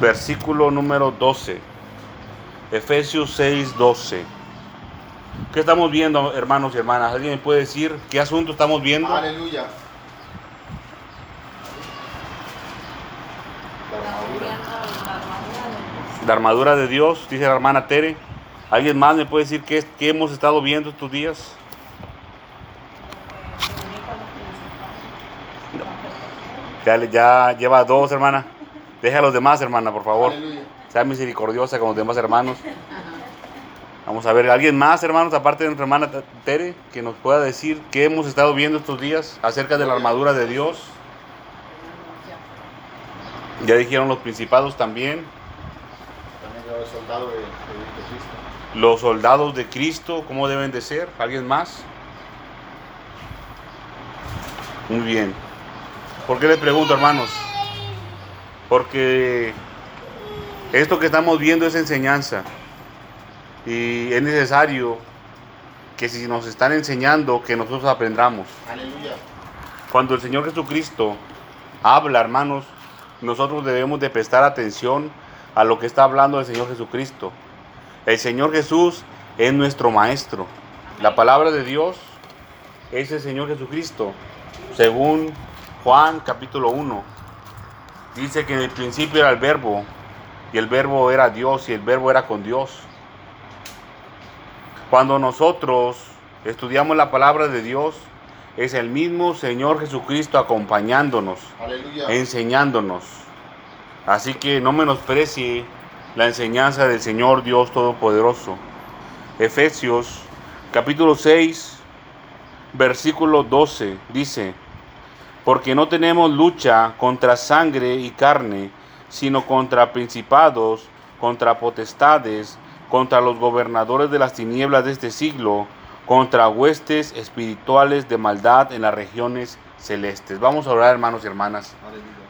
versículo número 12. Efesios 6, 12. ¿Qué estamos viendo, hermanos y hermanas? ¿Alguien me puede decir qué asunto estamos viendo? Aleluya. La armadura de Dios, dice la hermana Tere. ¿Alguien más me puede decir qué, qué hemos estado viendo estos días? Ya, ya lleva dos, hermana. Deja a los demás, hermana, por favor. Aleluya. Sea misericordiosa con los demás hermanos. Vamos a ver, ¿alguien más, hermanos, aparte de nuestra hermana Tere, que nos pueda decir qué hemos estado viendo estos días acerca de la armadura de Dios? Ya dijeron los principados también, los soldados de Cristo, ¿cómo deben de ser? ¿Alguien más? Muy bien. ¿Por qué les pregunto, hermanos? Porque esto que estamos viendo es enseñanza. Y es necesario que si nos están enseñando, que nosotros aprendamos. Aleluya. Cuando el Señor Jesucristo habla, hermanos, nosotros debemos de prestar atención a lo que está hablando el Señor Jesucristo. El Señor Jesús es nuestro Maestro. La palabra de Dios es el Señor Jesucristo. Según Juan capítulo 1, dice que en el principio era el verbo, y el verbo era Dios, y el verbo era con Dios. Cuando nosotros estudiamos la palabra de Dios, es el mismo Señor Jesucristo acompañándonos, Aleluya. enseñándonos. Así que no menosprecie la enseñanza del Señor Dios Todopoderoso. Efesios capítulo 6, versículo 12 dice, porque no tenemos lucha contra sangre y carne, sino contra principados, contra potestades, contra los gobernadores de las tinieblas de este siglo, contra huestes espirituales de maldad en las regiones celestes. Vamos a orar, hermanos y hermanas.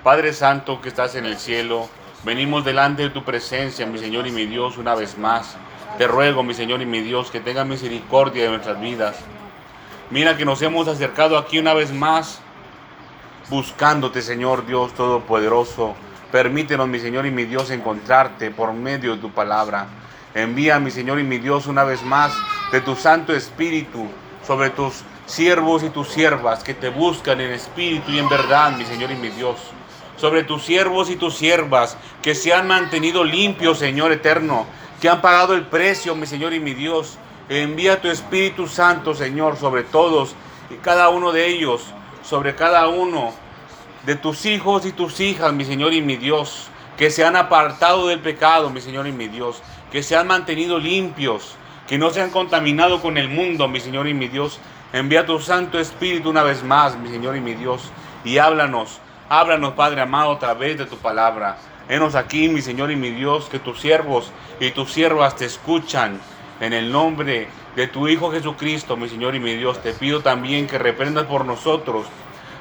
Padre Santo que estás en el cielo, venimos delante de tu presencia, mi Señor y mi Dios, una vez más. Te ruego, mi Señor y mi Dios, que tenga misericordia de nuestras vidas. Mira que nos hemos acercado aquí una vez más, buscándote, Señor Dios Todopoderoso. Permítenos, mi Señor y mi Dios, encontrarte por medio de tu palabra. Envía, mi Señor y mi Dios, una vez más de tu Santo Espíritu sobre tus siervos y tus siervas que te buscan en espíritu y en verdad, mi Señor y mi Dios. Sobre tus siervos y tus siervas que se han mantenido limpios, Señor eterno, que han pagado el precio, mi Señor y mi Dios. Envía tu Espíritu Santo, Señor, sobre todos y cada uno de ellos, sobre cada uno de tus hijos y tus hijas, mi Señor y mi Dios, que se han apartado del pecado, mi Señor y mi Dios, que se han mantenido limpios, que no se han contaminado con el mundo, mi Señor y mi Dios. Envía tu Santo Espíritu una vez más, mi Señor y mi Dios, y háblanos, háblanos, Padre amado, a través de tu palabra. Henos aquí, mi Señor y mi Dios, que tus siervos y tus siervas te escuchan. En el nombre de tu Hijo Jesucristo, mi Señor y mi Dios, te pido también que reprendas por nosotros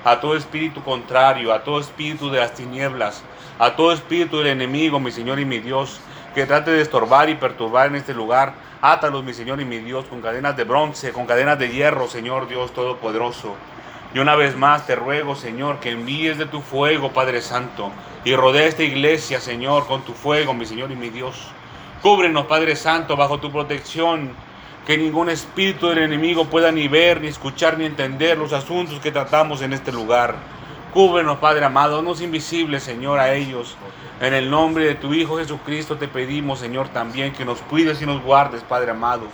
a todo espíritu contrario, a todo espíritu de las tinieblas, a todo espíritu del enemigo, mi Señor y mi Dios, que trate de estorbar y perturbar en este lugar. Átalos, mi Señor y mi Dios, con cadenas de bronce, con cadenas de hierro, Señor Dios Todopoderoso. Y una vez más te ruego, Señor, que envíes de tu fuego, Padre Santo, y rodea esta iglesia, Señor, con tu fuego, mi Señor y mi Dios. Cúbrenos, Padre Santo, bajo tu protección, que ningún espíritu del enemigo pueda ni ver, ni escuchar, ni entender los asuntos que tratamos en este lugar. Cúbrenos, Padre amado, no es invisible, Señor, a ellos. En el nombre de tu Hijo Jesucristo te pedimos, Señor, también que nos cuides y nos guardes, Padre amado.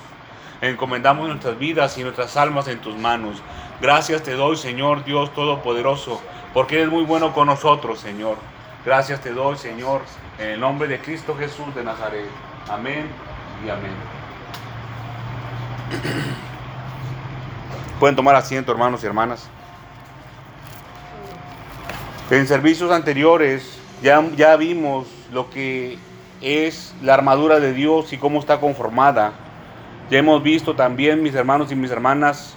Encomendamos nuestras vidas y nuestras almas en tus manos. Gracias te doy, Señor Dios Todopoderoso, porque eres muy bueno con nosotros, Señor. Gracias te doy, Señor, en el nombre de Cristo Jesús de Nazaret. Amén y amén. Pueden tomar asiento, hermanos y hermanas. En servicios anteriores ya, ya vimos lo que es la armadura de Dios y cómo está conformada. Ya hemos visto también, mis hermanos y mis hermanas,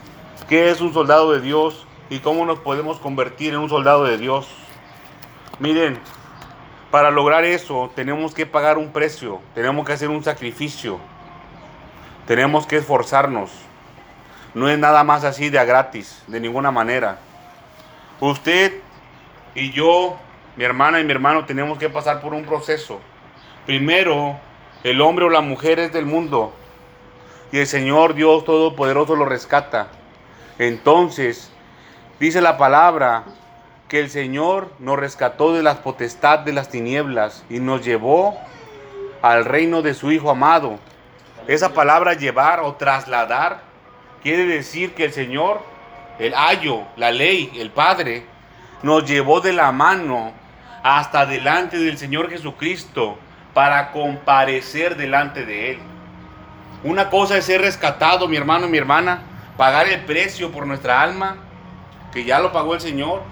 qué es un soldado de Dios y cómo nos podemos convertir en un soldado de Dios. Miren, para lograr eso tenemos que pagar un precio, tenemos que hacer un sacrificio, tenemos que esforzarnos. No es nada más así de a gratis, de ninguna manera. Usted y yo mi hermana y mi hermano, tenemos que pasar por un proceso. Primero, el hombre o la mujer es del mundo y el Señor Dios Todopoderoso lo rescata. Entonces, dice la palabra que el Señor nos rescató de las potestad de las tinieblas y nos llevó al reino de su Hijo amado. Esa palabra llevar o trasladar quiere decir que el Señor, el ayo, la ley, el Padre, nos llevó de la mano hasta delante del Señor Jesucristo para comparecer delante de Él. Una cosa es ser rescatado, mi hermano y mi hermana, pagar el precio por nuestra alma, que ya lo pagó el Señor,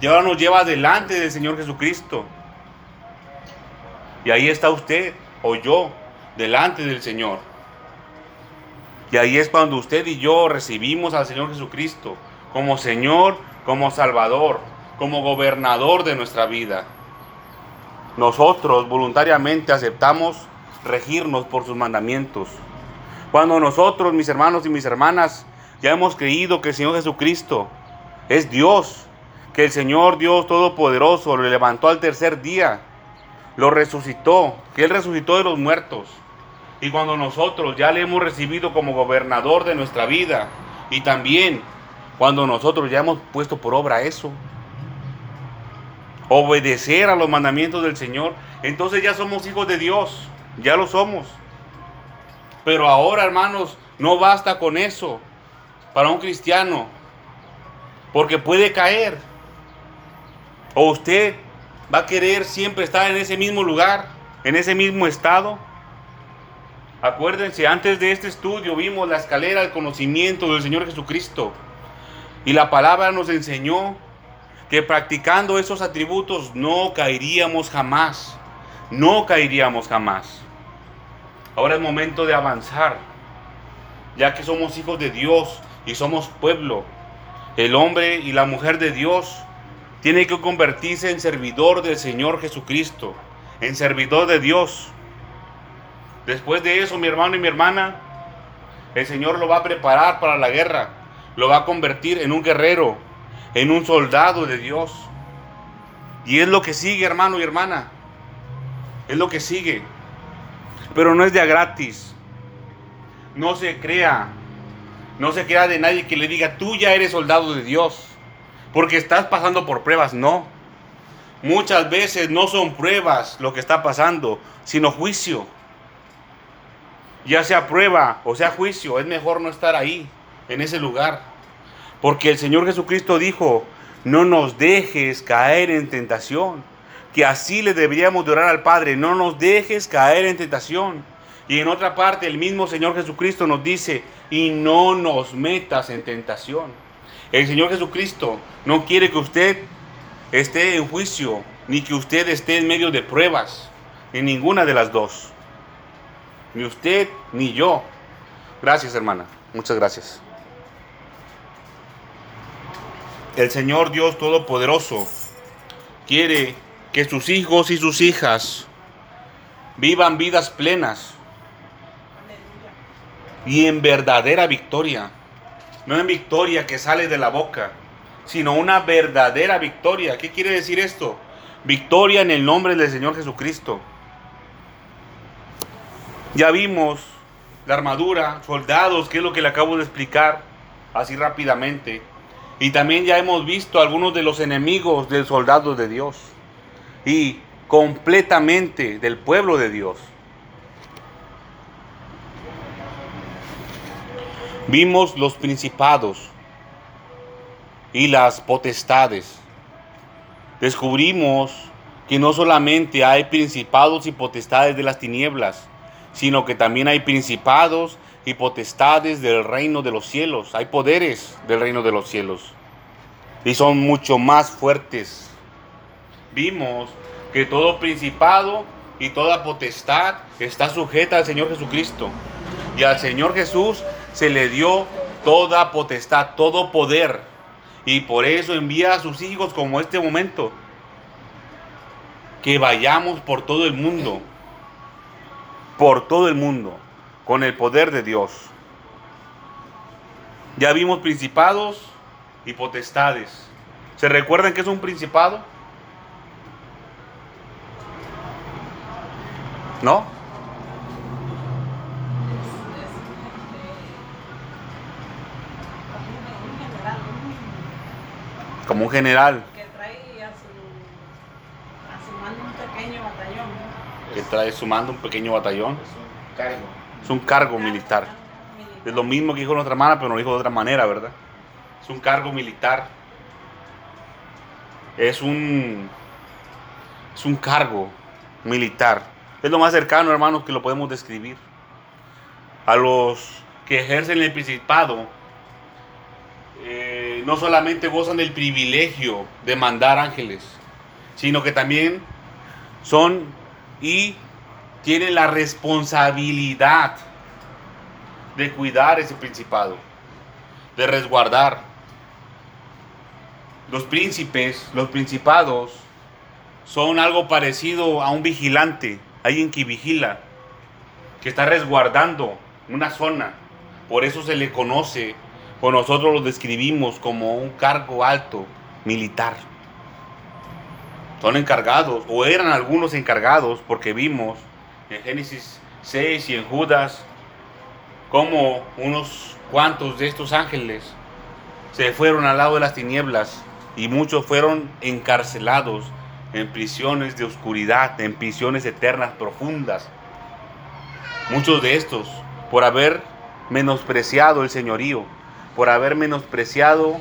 y ahora nos lleva delante del Señor Jesucristo. Y ahí está usted o yo, delante del Señor. Y ahí es cuando usted y yo recibimos al Señor Jesucristo como Señor, como Salvador, como gobernador de nuestra vida. Nosotros voluntariamente aceptamos regirnos por sus mandamientos. Cuando nosotros, mis hermanos y mis hermanas, ya hemos creído que el Señor Jesucristo es Dios, que el Señor Dios Todopoderoso lo levantó al tercer día, lo resucitó, que Él resucitó de los muertos. Y cuando nosotros ya le hemos recibido como gobernador de nuestra vida, y también cuando nosotros ya hemos puesto por obra eso, obedecer a los mandamientos del Señor, entonces ya somos hijos de Dios, ya lo somos. Pero ahora, hermanos, no basta con eso para un cristiano, porque puede caer. O usted va a querer siempre estar en ese mismo lugar, en ese mismo estado. Acuérdense, antes de este estudio vimos la escalera del conocimiento del Señor Jesucristo. Y la palabra nos enseñó que practicando esos atributos no caeríamos jamás. No caeríamos jamás. Ahora es momento de avanzar, ya que somos hijos de Dios y somos pueblo. El hombre y la mujer de Dios tiene que convertirse en servidor del Señor Jesucristo, en servidor de Dios. Después de eso, mi hermano y mi hermana, el Señor lo va a preparar para la guerra, lo va a convertir en un guerrero, en un soldado de Dios. Y es lo que sigue, hermano y hermana. Es lo que sigue. Pero no es de a gratis. No se crea. No se crea de nadie que le diga, tú ya eres soldado de Dios. Porque estás pasando por pruebas. No. Muchas veces no son pruebas lo que está pasando, sino juicio. Ya sea prueba o sea juicio, es mejor no estar ahí, en ese lugar. Porque el Señor Jesucristo dijo, no nos dejes caer en tentación. Que así le deberíamos de al Padre, no nos dejes caer en tentación. Y en otra parte el mismo Señor Jesucristo nos dice, y no nos metas en tentación. El Señor Jesucristo no quiere que usted esté en juicio, ni que usted esté en medio de pruebas, en ninguna de las dos. Ni usted ni yo. Gracias hermana, muchas gracias. El Señor Dios Todopoderoso quiere que sus hijos y sus hijas vivan vidas plenas y en verdadera victoria. No en victoria que sale de la boca, sino una verdadera victoria. ¿Qué quiere decir esto? Victoria en el nombre del Señor Jesucristo. Ya vimos la armadura, soldados, que es lo que le acabo de explicar así rápidamente. Y también ya hemos visto algunos de los enemigos del soldado de Dios. Y completamente del pueblo de Dios. Vimos los principados y las potestades. Descubrimos que no solamente hay principados y potestades de las tinieblas, sino que también hay principados y potestades del reino de los cielos. Hay poderes del reino de los cielos. Y son mucho más fuertes. Vimos que todo principado y toda potestad está sujeta al Señor Jesucristo. Y al Señor Jesús se le dio toda potestad, todo poder. Y por eso envía a sus hijos como este momento. Que vayamos por todo el mundo por todo el mundo con el poder de Dios. Ya vimos principados y potestades. ¿Se recuerdan que es un principado? ¿No? Como un general. Que trae sumando un pequeño batallón. Es un cargo. Es un cargo militar. Es lo mismo que dijo nuestra hermana, pero lo dijo de otra manera, ¿verdad? Es un cargo militar. Es un. Es un cargo militar. Es lo más cercano, hermanos, que lo podemos describir. A los que ejercen el principado, eh, no solamente gozan del privilegio de mandar ángeles, sino que también son y tienen la responsabilidad de cuidar ese principado, de resguardar. Los príncipes, los principados, son algo parecido a un vigilante, alguien que vigila, que está resguardando una zona. Por eso se le conoce, o nosotros lo describimos como un cargo alto militar. Son encargados, o eran algunos encargados, porque vimos en Génesis 6 y en Judas como unos cuantos de estos ángeles se fueron al lado de las tinieblas y muchos fueron encarcelados en prisiones de oscuridad, en prisiones eternas profundas. Muchos de estos por haber menospreciado el señorío, por haber menospreciado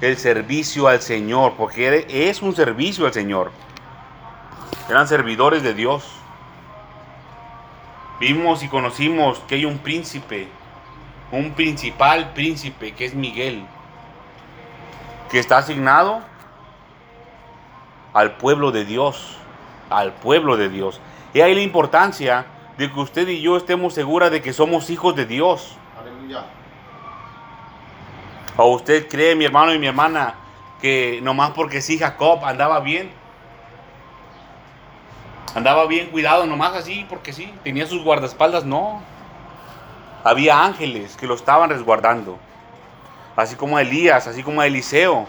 el servicio al Señor, porque es un servicio al Señor. Eran servidores de Dios. Vimos y conocimos que hay un príncipe, un principal príncipe, que es Miguel, que está asignado al pueblo de Dios, al pueblo de Dios. Y ahí la importancia de que usted y yo estemos seguras de que somos hijos de Dios. Aleluya. ¿O usted cree, mi hermano y mi hermana, que nomás porque sí Jacob andaba bien? Andaba bien cuidado, nomás así, porque sí, tenía sus guardaespaldas, no. Había ángeles que lo estaban resguardando. Así como a Elías, así como a Eliseo.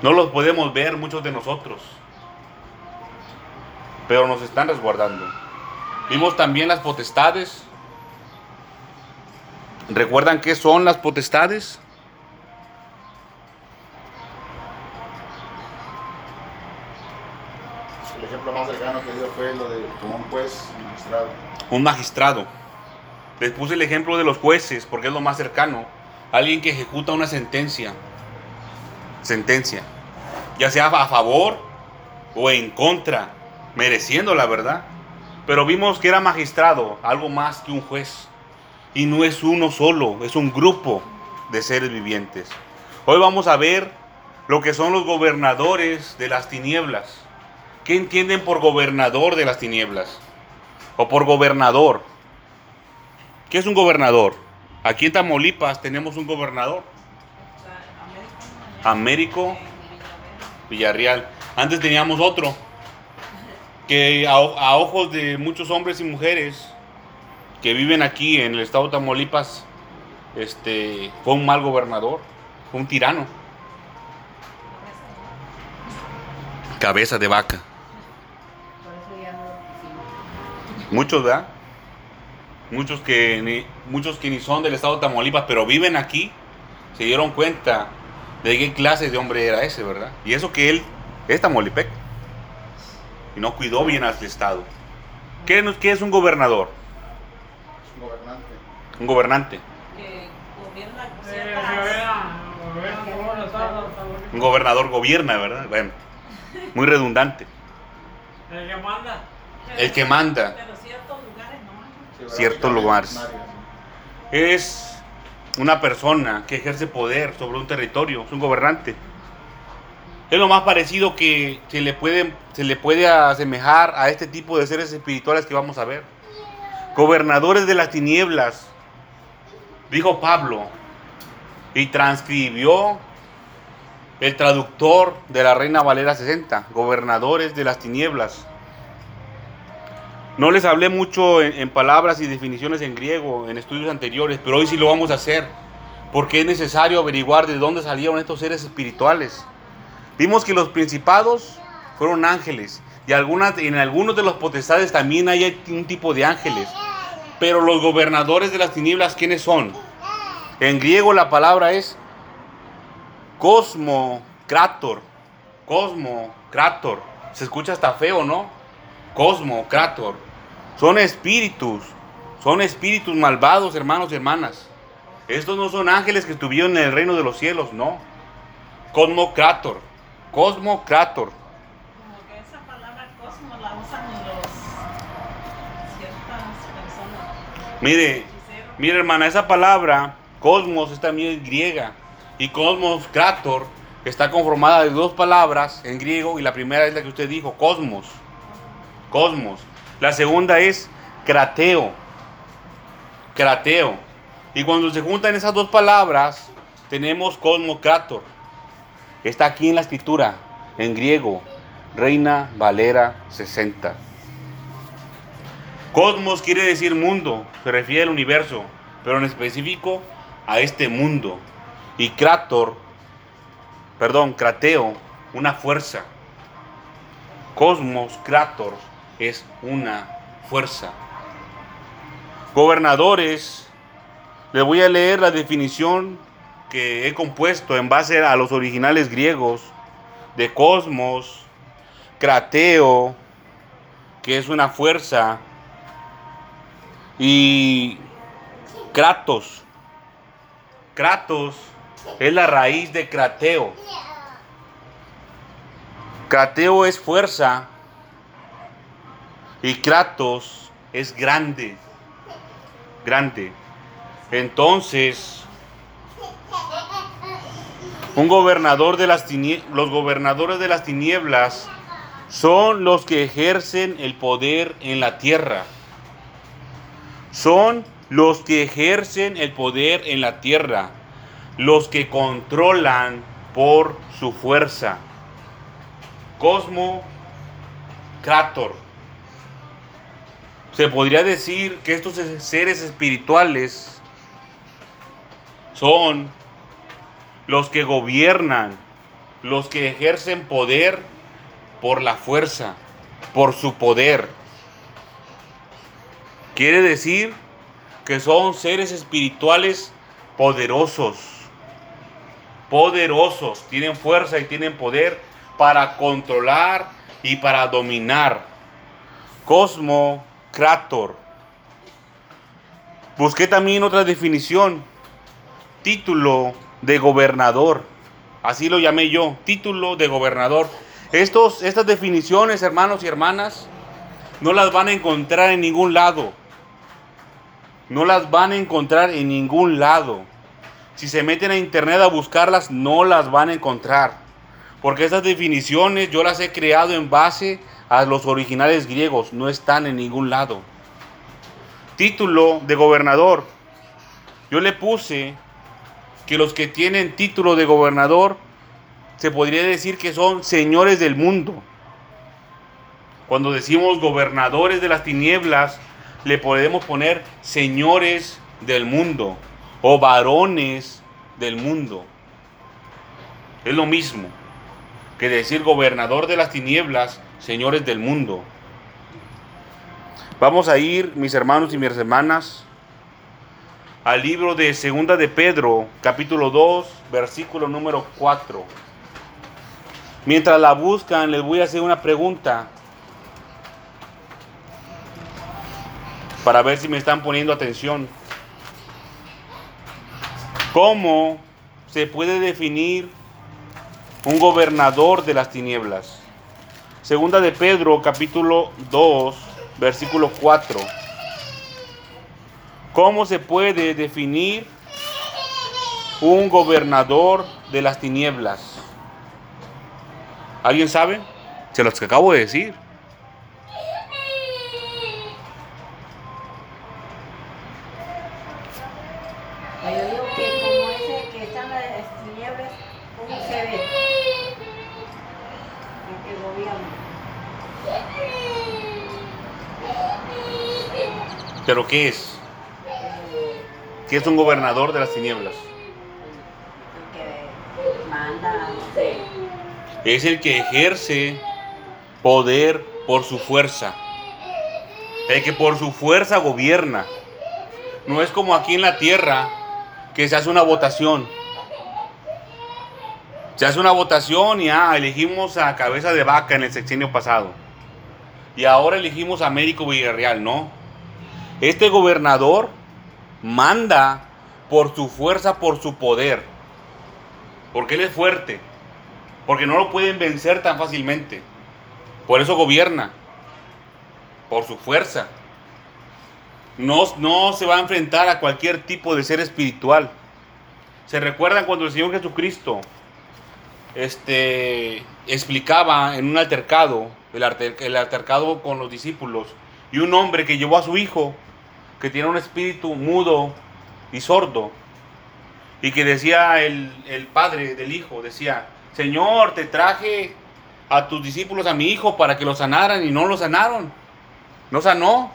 No los podemos ver muchos de nosotros. Pero nos están resguardando. Vimos también las potestades. ¿Recuerdan qué son las potestades? Ejemplo más cercano que dio fue lo de como un juez magistrado. un magistrado. Les puse el ejemplo de los jueces porque es lo más cercano. Alguien que ejecuta una sentencia. Sentencia. Ya sea a favor o en contra. Mereciendo la verdad. Pero vimos que era magistrado, algo más que un juez. Y no es uno solo, es un grupo de seres vivientes. Hoy vamos a ver lo que son los gobernadores de las tinieblas. ¿Qué entienden por gobernador de las tinieblas? O por gobernador. ¿Qué es un gobernador? Aquí en Tamaulipas tenemos un gobernador, Américo Villarreal. Antes teníamos otro, que a ojos de muchos hombres y mujeres que viven aquí en el estado de Tamaulipas, este, fue un mal gobernador, fue un tirano. Cabeza de vaca. Muchos, ¿verdad? Muchos que, ni, muchos que ni son del estado de Tamaulipas, pero viven aquí, se dieron cuenta de qué clase de hombre era ese, ¿verdad? Y eso que él es tamaulipec. Y no cuidó bien al estado. ¿Qué, qué es un gobernador? Es un gobernante. Un gobernante. Que gobierna Eh, ciertas... Un gobernador gobierna, ¿verdad? Bueno, muy redundante. El que manda. El que manda. Pero ciertos lugares. Sí, Ciertos lugares. Es una persona que ejerce poder sobre un territorio, es un gobernante. Es lo más parecido que se le puede, se le puede asemejar a este tipo de seres espirituales que vamos a ver. Gobernadores de las tinieblas, dijo Pablo, y transcribió el traductor de la Reina Valera 60, gobernadores de las tinieblas. No les hablé mucho en, palabras y definiciones en griego en estudios anteriores, pero hoy sí lo vamos a hacer, porque es necesario averiguar de dónde salieron estos seres espirituales. Vimos que los principados fueron ángeles. Y en algunos de los potestades también hay un tipo de ángeles. Pero los gobernadores de las tinieblas, ¿quiénes son? En griego la palabra es cosmo, krator. Cosmo, krator. Se escucha hasta feo, ¿no? Cosmo, krator. Son espíritus. Son espíritus malvados, hermanos y hermanas. Estos no son ángeles que estuvieron en el reino de los cielos, no. Cosmo, krator. Cosmo, krator. Como que esa palabra cosmos la usan los ciertas personas. Mire, mire hermana, esa palabra, cosmos, es también griega. Y cosmos, krator, está conformada de dos palabras en griego. Y la primera es la que usted dijo, cosmos. Cosmos. La segunda es crateo. Crateo. Y cuando se juntan esas dos palabras, tenemos cosmos, krator. Está aquí en la escritura, en griego, Reina Valera 60. Cosmos quiere decir mundo, se refiere al universo, pero en específico a este mundo. Y Krator, perdón, Krateo, una fuerza. Cosmos, Krator, es una fuerza. Gobernadores, les voy a leer la definición que he compuesto en base a los originales griegos de cosmos, Krateo, que es una fuerza, y Kratos. Kratos es la raíz de Krateo. Krateo es fuerza y Kratos es grande. Grande. Entonces, un gobernador de las los gobernadores de las tinieblas son los que ejercen el poder en la tierra son los que ejercen el poder en la tierra, los que controlan por su fuerza. Cosmo Krator. Se podría decir que estos seres espirituales son los que gobiernan, los que ejercen poder por la fuerza, por su poder. Quiere decir que son seres espirituales poderosos. Poderosos. Tienen fuerza y tienen poder para controlar y para dominar. Cosmo Krator. Busqué también otra definición. Título de gobernador. Así lo llamé yo. Título de gobernador. Estos, estas definiciones, hermanos y hermanas, no las van a encontrar en ningún lado. No las van a encontrar en ningún lado. Si se meten a internet a buscarlas, no las van a encontrar. Porque estas definiciones yo las he creado en base a los originales griegos. No están en ningún lado. Título de gobernador. Yo le puse que los que tienen título de gobernador se podría decir que son señores del mundo. Cuando decimos gobernadores de las tinieblas, le podemos poner señores del mundo o varones del mundo. Es lo mismo que decir gobernador de las tinieblas, señores del mundo. Vamos a ir, mis hermanos y mis hermanas, al libro de Segunda de Pedro, capítulo 2, versículo número 4. Mientras la buscan, les voy a hacer una pregunta. para ver si me están poniendo atención. ¿Cómo se puede definir un gobernador de las tinieblas? Segunda de Pedro, capítulo 2, versículo 4. ¿Cómo se puede definir un gobernador de las tinieblas? ¿Alguien sabe? Se los acabo de decir. Pues Yo digo que como ese que está en las tinieblas, ¿cómo se ve? El que gobierna. ¿Pero qué es? ¿Qué es un gobernador de las tinieblas? Es el que ejerce poder por su fuerza. El que por su fuerza gobierna. No es como aquí en la tierra que se hace una votación. Se hace una votación y ah, elegimos a cabeza de vaca en el sexenio pasado. Y ahora elegimos a Américo Villarreal, no. Este gobernador manda por su fuerza, por su poder. Porque él es fuerte. Porque no lo pueden vencer tan fácilmente. Por eso gobierna. Por su fuerza. No, no se va a enfrentar a cualquier tipo de ser espiritual. ¿Se recuerdan cuando el Señor Jesucristo este, explicaba en un altercado, el, el altercado con los discípulos, y un hombre que llevó a su hijo, que tiene un espíritu mudo y sordo, y que decía el, el padre del hijo, decía, Señor, te traje a tus discípulos, a mi hijo, para que lo sanaran, y no lo sanaron. No sanó.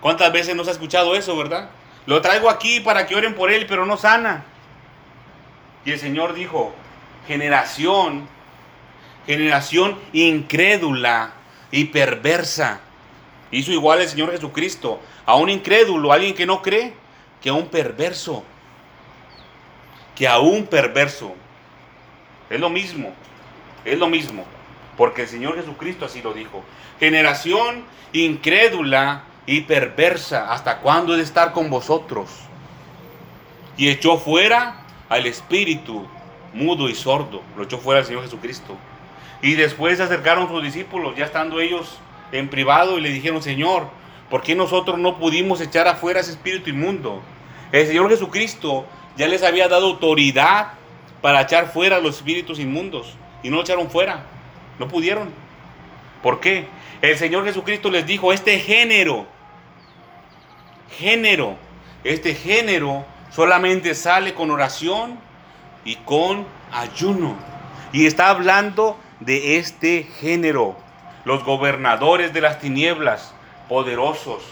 ¿Cuántas veces nos ha escuchado eso, verdad? Lo traigo aquí para que oren por él, pero no sana. Y el Señor dijo, generación, generación incrédula y perversa. Hizo igual el Señor Jesucristo a un incrédulo, a alguien que no cree, que a un perverso. Que a un perverso. Es lo mismo, es lo mismo. Porque el Señor Jesucristo así lo dijo. Generación incrédula y perversa. ¿Hasta cuándo he de estar con vosotros? Y echó fuera al espíritu mudo y sordo. Lo echó fuera el Señor Jesucristo. Y después se acercaron sus discípulos, ya estando ellos en privado, y le dijeron, Señor, ¿por qué nosotros no pudimos echar afuera ese espíritu inmundo? El Señor Jesucristo ya les había dado autoridad para echar fuera los espíritus inmundos. Y no lo echaron fuera. No pudieron. ¿Por qué? El Señor Jesucristo les dijo, este género, género, este género solamente sale con oración y con ayuno. Y está hablando de este género. Los gobernadores de las tinieblas, poderosos,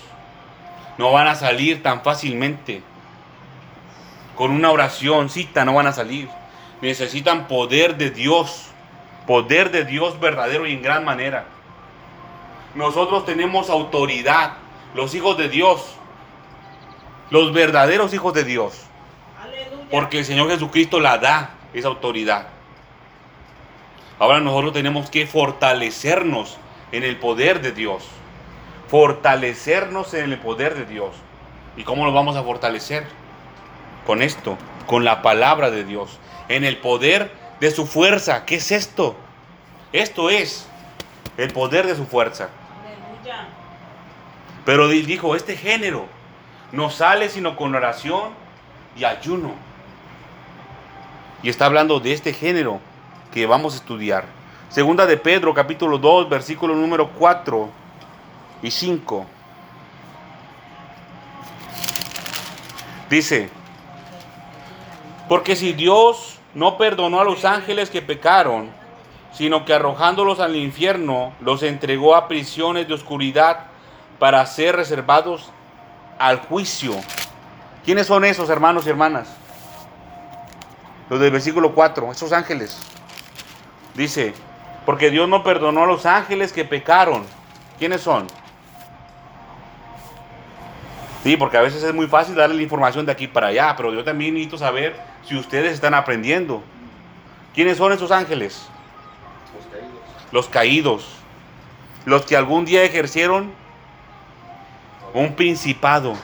no van a salir tan fácilmente. Con una oración, cita, no van a salir. Necesitan poder de Dios. Poder de Dios verdadero y en gran manera. Nosotros tenemos autoridad. Los hijos de Dios. Los verdaderos hijos de Dios. Porque el Señor Jesucristo la da, esa autoridad. Ahora nosotros tenemos que fortalecernos en el poder de Dios. Fortalecernos en el poder de Dios. ¿Y cómo lo vamos a fortalecer? Con esto, con la palabra de Dios. En el poder de su fuerza. ¿Qué es esto? Esto es el poder de su fuerza. Aleluya. Pero di- dijo, este género no sale sino con oración y ayuno. Y está hablando de este género que vamos a estudiar. Segunda de Pedro, capítulo 2, versículo número 4 y 5. Dice, porque si Dios no perdonó a los ángeles que pecaron, sino que arrojándolos al infierno, los entregó a prisiones de oscuridad para ser reservados al juicio. ¿Quiénes son esos hermanos y hermanas? Los del versículo 4, esos ángeles. Dice, porque Dios no perdonó a los ángeles que pecaron. ¿Quiénes son? Sí, porque a veces es muy fácil darle la información de aquí para allá, pero yo también necesito saber si ustedes están aprendiendo. ¿Quiénes son esos ángeles? Los caídos. Los caídos. Los que algún día ejercieron un principado.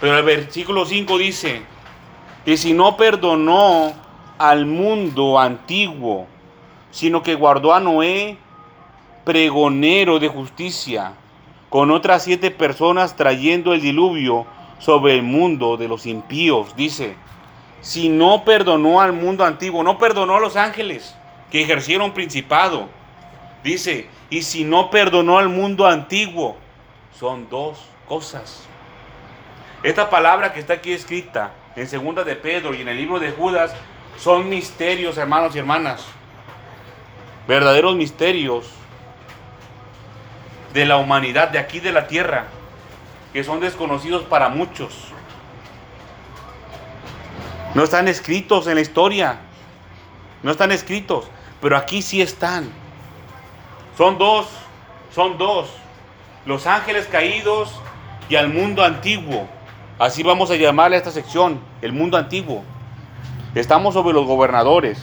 Pero el versículo 5 dice, y si no perdonó al mundo antiguo, sino que guardó a Noé, pregonero de justicia, con otras siete personas trayendo el diluvio sobre el mundo de los impíos. Dice, si no perdonó al mundo antiguo, no perdonó a los ángeles que ejercieron principado. Dice, y si no perdonó al mundo antiguo, son dos cosas. Esta palabra que está aquí escrita en segunda de Pedro y en el libro de Judas son misterios, hermanos y hermanas. Verdaderos misterios de la humanidad de aquí de la tierra que son desconocidos para muchos. No están escritos en la historia. No están escritos, pero aquí sí están. Son dos, son dos. Los ángeles caídos y al mundo antiguo. Así vamos a llamarle a esta sección, el mundo antiguo. Estamos sobre los gobernadores,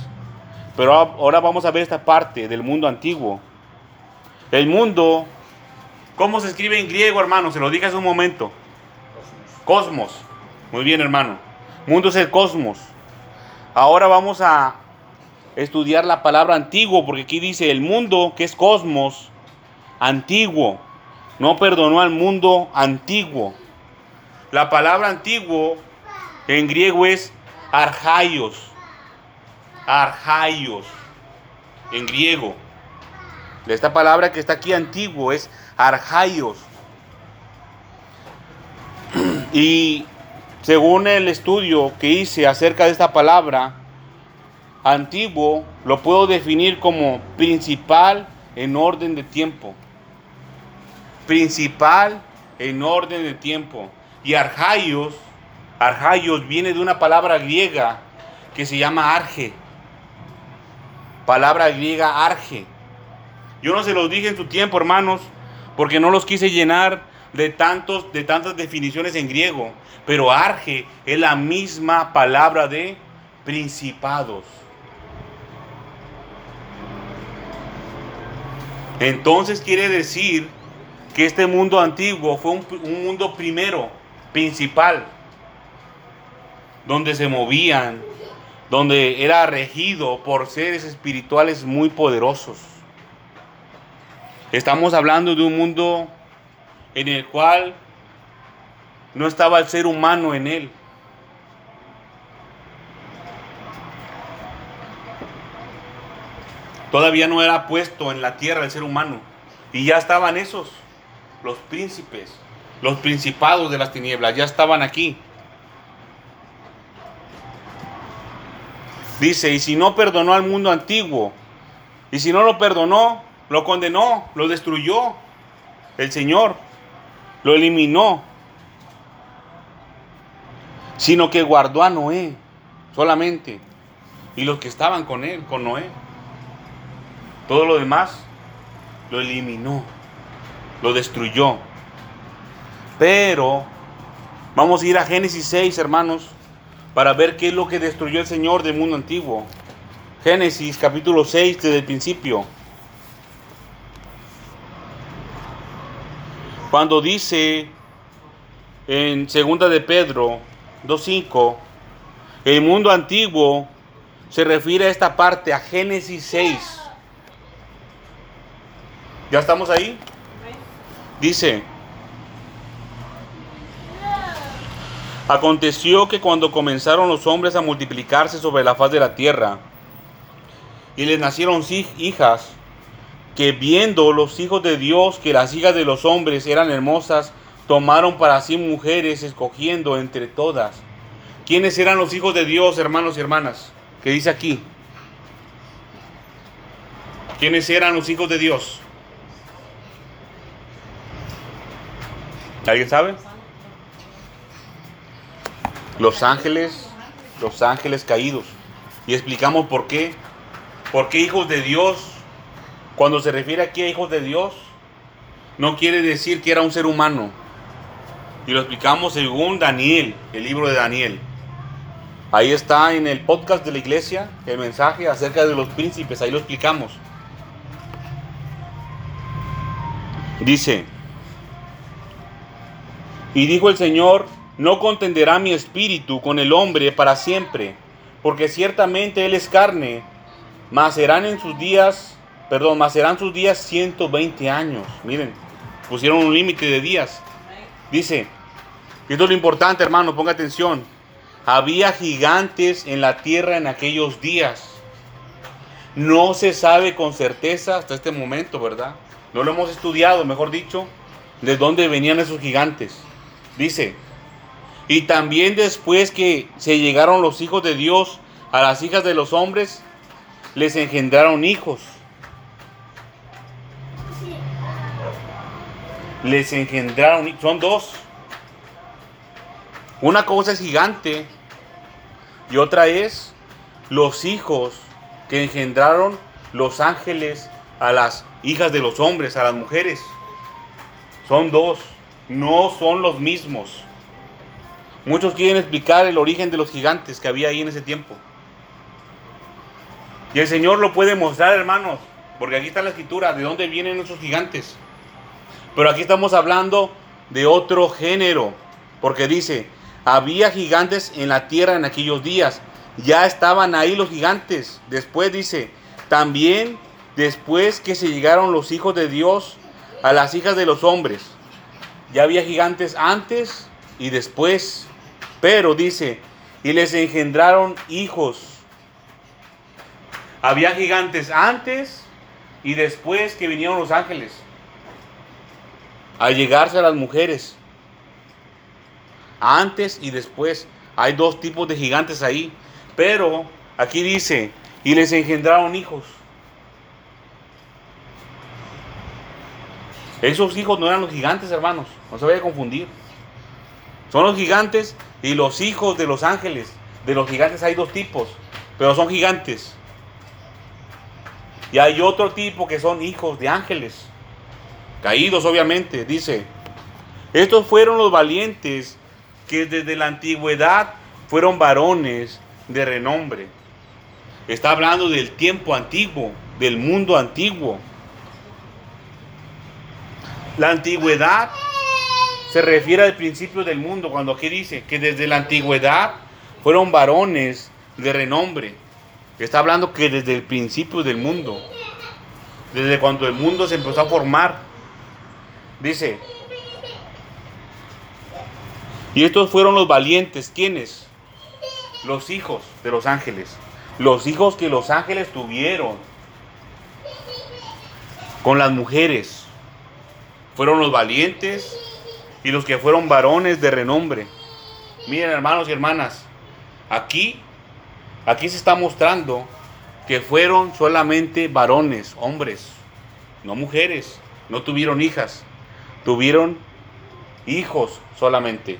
pero ahora vamos a ver esta parte del mundo antiguo. El mundo, ¿cómo se escribe en griego, hermano? Se lo dije hace un momento. Cosmos. Muy bien, hermano. Mundo es el cosmos. Ahora vamos a estudiar la palabra antiguo, porque aquí dice el mundo, que es cosmos, antiguo. No perdonó al mundo antiguo. La palabra antiguo en griego es arjaios. Arjaios. En griego. Esta palabra que está aquí antiguo es arjaios. Y según el estudio que hice acerca de esta palabra, antiguo lo puedo definir como principal en orden de tiempo. Principal en orden de tiempo. Y arjaios, arjaios viene de una palabra griega que se llama arge. Palabra griega arge. Yo no se los dije en su tiempo, hermanos, porque no los quise llenar de, tantos, de tantas definiciones en griego. Pero arge es la misma palabra de principados. Entonces quiere decir que este mundo antiguo fue un, un, mundo primero, principal, donde se movían, donde era regido por seres espirituales muy poderosos. Estamos hablando de un mundo en el cual no estaba el ser humano en él. Todavía no era puesto en la tierra el ser humano. Y ya estaban esos, los príncipes, los principados de las tinieblas, ya estaban aquí. Dice, y si no perdonó al mundo antiguo, y si no lo perdonó, lo condenó, lo destruyó el Señor, lo eliminó sino que guardó a Noé solamente y los que estaban con él, con Noé. Todo lo demás lo eliminó, lo destruyó. Pero vamos a ir a Génesis 6, hermanos, para ver qué es lo que destruyó el Señor del mundo antiguo. Génesis capítulo 6 desde el principio. Cuando dice en segunda de Pedro 2.5, el mundo antiguo se refiere a esta parte, a Génesis 6. ¿Ya estamos ahí? Dice, aconteció que cuando comenzaron los hombres a multiplicarse sobre la faz de la tierra, y les nacieron hijas, que viendo los hijos de Dios que las hijas de los hombres eran hermosas, tomaron para sí mujeres escogiendo entre todas. ¿Quiénes eran los hijos de Dios, hermanos y hermanas? ¿Qué dice aquí? ¿Quiénes eran los hijos de Dios? ¿Alguien sabe? Los ángeles, los ángeles caídos. Y explicamos por qué. ¿Por qué hijos de Dios? Cuando se refiere aquí a hijos de Dios, no quiere decir que era un ser humano y lo explicamos según Daniel, el libro de Daniel. Ahí está en el podcast de la iglesia el mensaje acerca de los príncipes, ahí lo explicamos. Dice, y dijo el Señor, no contenderá mi espíritu con el hombre para siempre, porque ciertamente él es carne, mas serán en sus días, perdón, mas serán sus días 120 años. Miren, pusieron un límite de días. Dice, y esto es lo importante, hermano, ponga atención. Había gigantes en la tierra en aquellos días. No se sabe con certeza hasta este momento, ¿verdad? No lo hemos estudiado, mejor dicho, de dónde venían esos gigantes. Dice, y también después que se llegaron los hijos de Dios a las hijas de los hombres, les engendraron hijos. Les engendraron, son dos. Una cosa es gigante y otra es los hijos que engendraron los ángeles a las hijas de los hombres, a las mujeres. Son dos, no son los mismos. Muchos quieren explicar el origen de los gigantes que había ahí en ese tiempo. Y el Señor lo puede mostrar, hermanos, porque aquí está la escritura de dónde vienen esos gigantes. Pero aquí estamos hablando de otro género, porque dice, había gigantes en la tierra en aquellos días. Ya estaban ahí los gigantes. Después dice, también después que se llegaron los hijos de Dios a las hijas de los hombres. Ya había gigantes antes y después. Pero dice, y les engendraron hijos. Había gigantes antes y después que vinieron los ángeles. A llegarse a las mujeres. Antes y después. Hay dos tipos de gigantes ahí. Pero aquí dice, y les engendraron hijos. Esos hijos no eran los gigantes, hermanos. No se vaya a confundir. Son los gigantes y los hijos de los ángeles. De los gigantes hay dos tipos, pero son gigantes. Y hay otro tipo que son hijos de ángeles. Caídos, obviamente, dice. Estos fueron los valientes que desde la antigüedad fueron varones de renombre. Está hablando del tiempo antiguo, del mundo antiguo. La antigüedad se refiere al principio del mundo, cuando aquí dice que desde la antigüedad fueron varones de renombre. Está hablando que desde el principio del mundo, desde cuando el mundo se empezó a formar, dice, y estos fueron los valientes, ¿quiénes? Los hijos de los ángeles, los hijos que los ángeles tuvieron con las mujeres. Fueron los valientes y los que fueron varones de renombre. Miren hermanos y hermanas, aquí, aquí se está mostrando que fueron solamente varones, hombres, no mujeres, no tuvieron hijas, tuvieron hijos solamente.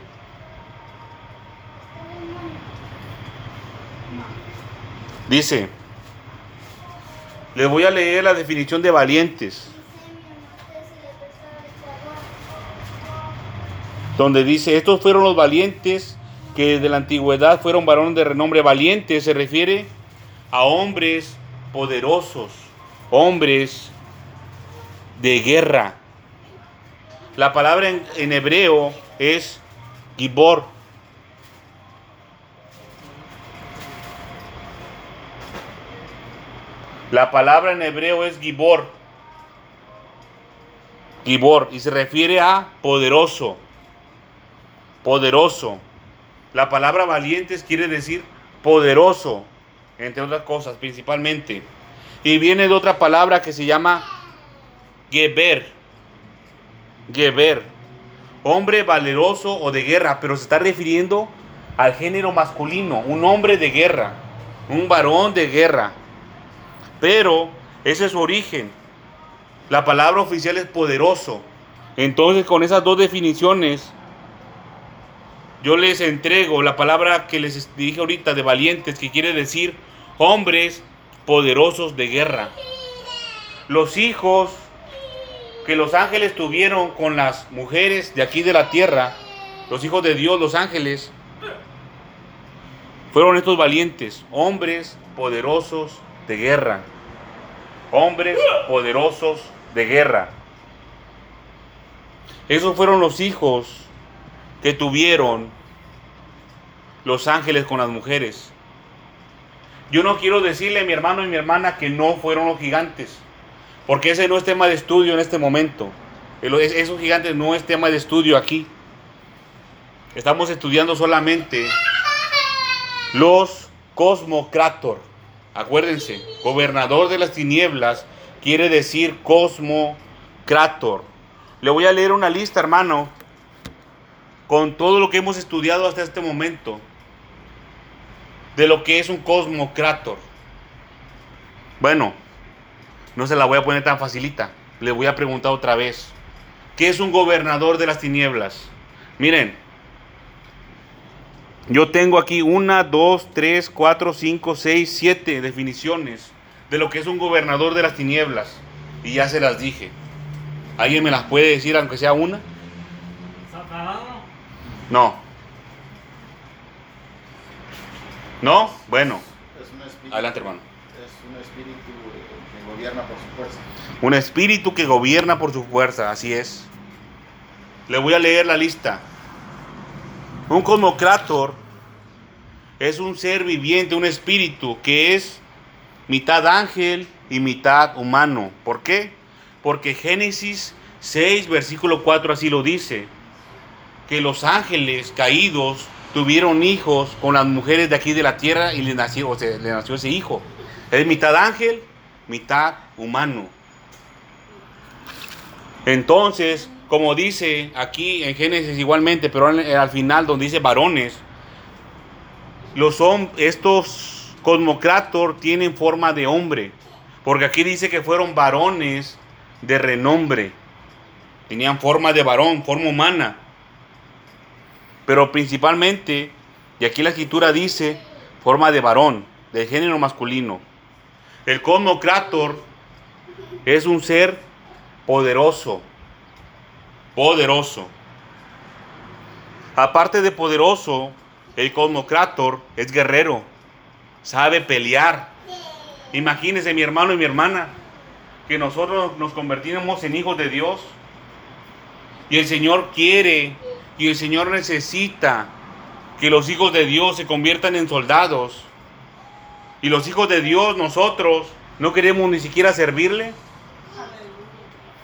Dice, les voy a leer la definición de valientes. Donde dice, estos fueron los valientes que desde la antigüedad fueron varones de renombre valiente. Se refiere a hombres poderosos, hombres de guerra. La palabra en, en hebreo es gibor. La palabra en hebreo es gibor. Gibor y se refiere a poderoso. Poderoso. La palabra valientes quiere decir poderoso, entre otras cosas, principalmente. Y viene de otra palabra que se llama geber. Geber. Hombre valeroso o de guerra, pero se está refiriendo al género masculino, un hombre de guerra, un varón de guerra. Pero ese es su origen. La palabra oficial es poderoso. Entonces con esas dos definiciones, yo les entrego la palabra que les dije ahorita de valientes, que quiere decir hombres poderosos de guerra. Los hijos que los ángeles tuvieron con las mujeres de aquí de la tierra, los hijos de Dios, los ángeles, fueron estos valientes, hombres poderosos de guerra. Hombres poderosos de guerra. Esos fueron los hijos que tuvieron los ángeles con las mujeres. Yo no quiero decirle a mi hermano y mi hermana que no fueron los gigantes, porque ese no es tema de estudio en este momento. Esos gigantes no es tema de estudio aquí. Estamos estudiando solamente los cosmocrator. Acuérdense, gobernador de las tinieblas quiere decir cosmocrator. Le voy a leer una lista, hermano, con todo lo que hemos estudiado hasta este momento de lo que es un cosmocrator. Bueno, no se la voy a poner tan facilita. Le voy a preguntar otra vez. ¿Qué es un gobernador de las tinieblas? Miren, yo tengo aquí una, dos, tres, cuatro, cinco, seis, siete definiciones de lo que es un gobernador de las tinieblas. Y ya se las dije. ¿Alguien me las puede decir aunque sea una? No. ¿No? Bueno, Es un espíritu, adelante hermano. Es un espíritu que gobierna por su fuerza. Un espíritu que gobierna por su fuerza, así es. Le voy a leer la lista. Un cosmocrator es un ser viviente, un espíritu que es mitad ángel y mitad humano. ¿Por qué? Porque Génesis 6, versículo 4 así lo dice. Que los ángeles caídos tuvieron hijos con las mujeres de aquí de la tierra y le nació, o sea, le nació ese hijo. Es mitad ángel, mitad humano. Entonces, como dice aquí en Génesis igualmente, pero al, al final donde dice varones, los estos cosmocrator tienen forma de hombre, porque aquí dice que fueron varones de renombre, tenían forma de varón, forma humana, pero principalmente, y aquí la escritura dice, forma de varón, de género masculino. El cosmocrator es un ser poderoso, poderoso. Aparte de poderoso, el cosmocrator es guerrero, sabe pelear. Imagínense mi hermano y mi hermana, que nosotros nos convertimos en hijos de Dios. Y el Señor quiere y el Señor necesita que los hijos de Dios se conviertan en soldados. Y los hijos de Dios, nosotros, no queremos ni siquiera servirle.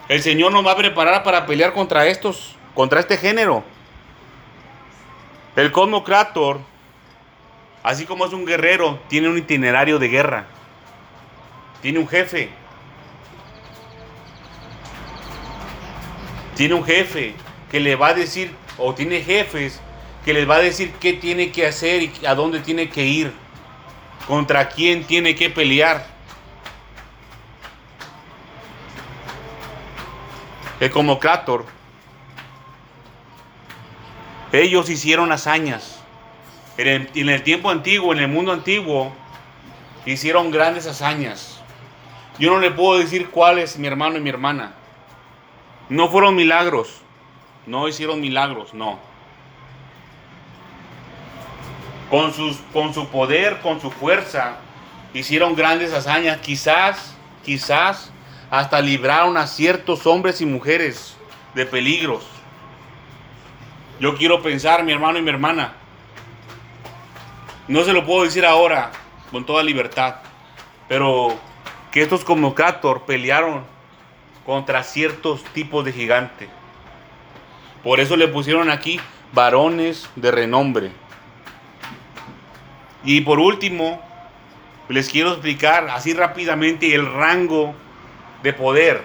El Señor nos va a preparar para pelear contra estos, contra este género. El Cosmocrator, así como es un guerrero, tiene un itinerario de guerra. Tiene un jefe. Tiene un jefe que le va a decir, o tiene jefes que les va a decir qué tiene que hacer y a dónde tiene que ir, contra quién tiene que pelear. El Cosmocrator ellos hicieron hazañas. En el, en el tiempo antiguo, en el mundo antiguo, hicieron grandes hazañas. Yo no le puedo decir cuáles, mi hermano y mi hermana. No fueron milagros. No hicieron milagros, no. Con, sus, con su poder, con su fuerza, hicieron grandes hazañas. Quizás, quizás, hasta libraron a ciertos hombres y mujeres de peligros. Yo quiero pensar, mi hermano y mi hermana. No se lo puedo decir ahora con toda libertad, pero que estos Cosmocrator pelearon contra ciertos tipos de gigante. Por eso le pusieron aquí varones de renombre. Y por último, les quiero explicar así rápidamente el rango de poder.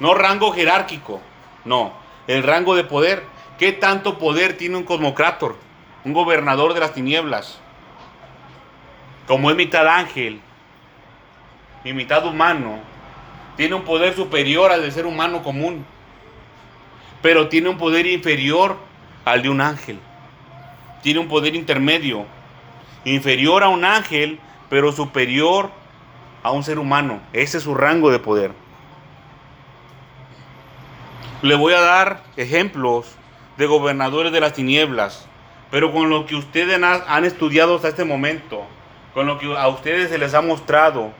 No rango jerárquico, no, el rango de poder. ¿Qué tanto poder tiene un cosmocrator? Un gobernador de las tinieblas. Como es mitad ángel y mitad humano, tiene un poder superior al del ser humano común. Pero tiene un poder inferior al de un ángel. Tiene un poder intermedio. Inferior a un ángel, pero superior a un ser humano. Ese es su rango de poder. Le voy a dar ejemplos de gobernadores de las tinieblas, pero con lo que ustedes han- estudiado hasta este momento, con lo que a ustedes se les ha mostrado,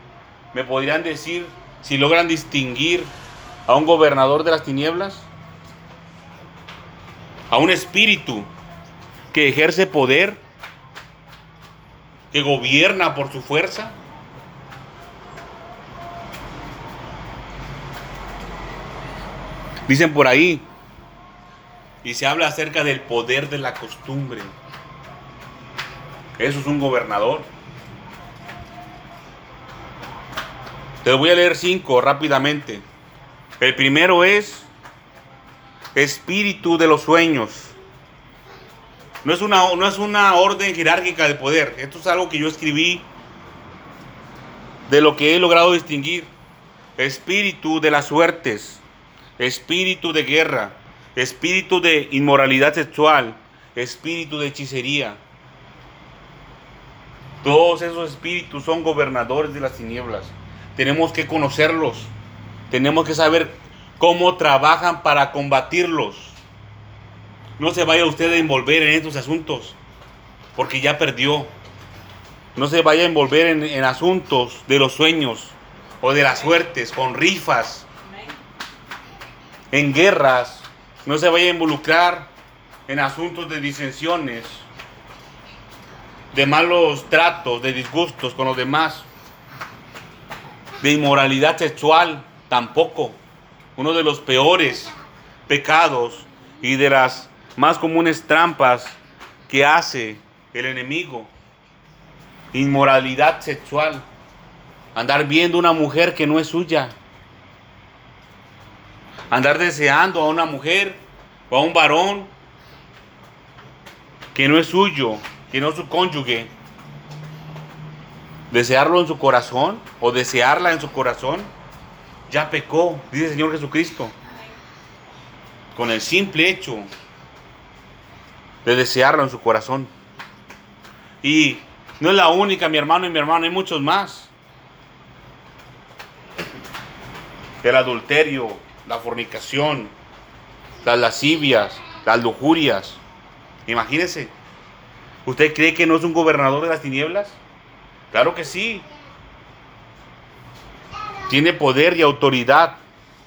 ¿me podrían decir si logran distinguir a un gobernador de las tinieblas? A un espíritu que ejerce poder, que gobierna por su fuerza. Dicen por ahí, y se habla acerca del poder de la costumbre. Eso es un gobernador. Te voy a leer cinco rápidamente. El primero es espíritu de los sueños. No es, una, no es una orden jerárquica de poder. Esto es algo que yo escribí de lo que he logrado distinguir. Espíritu de las suertes. Espíritu de guerra. Espíritu de inmoralidad sexual. Espíritu de hechicería. Todos esos espíritus son gobernadores de las tinieblas. Tenemos que conocerlos. tenemos que saber cómo trabajan para combatirlos. No se vaya usted a envolver en estos asuntos, porque ya perdió. No se vaya a envolver en, en asuntos de los sueños o de las suertes, con rifas, en guerras. No se vaya a involucrar en asuntos de disensiones, de malos tratos, de disgustos con los demás, de inmoralidad sexual tampoco. Uno de los peores pecados y de las más comunes trampas que hace el enemigo. Inmoralidad sexual. Andar viendo una mujer que no es suya. Andar deseando a una mujer o a un varón que no es suyo, que no es su cónyuge. Desearlo en su corazón o desearla en su corazón, ya pecó, dice el Señor Jesucristo. Con el simple hecho de desearlo en su corazón. Y no es la única, mi hermano y mi hermano, hay muchos más. El adulterio, la fornicación, las lascivias, las lujurias. Imagínese, ¿usted cree que no es un gobernador de las tinieblas? Claro que sí. Tiene poder y autoridad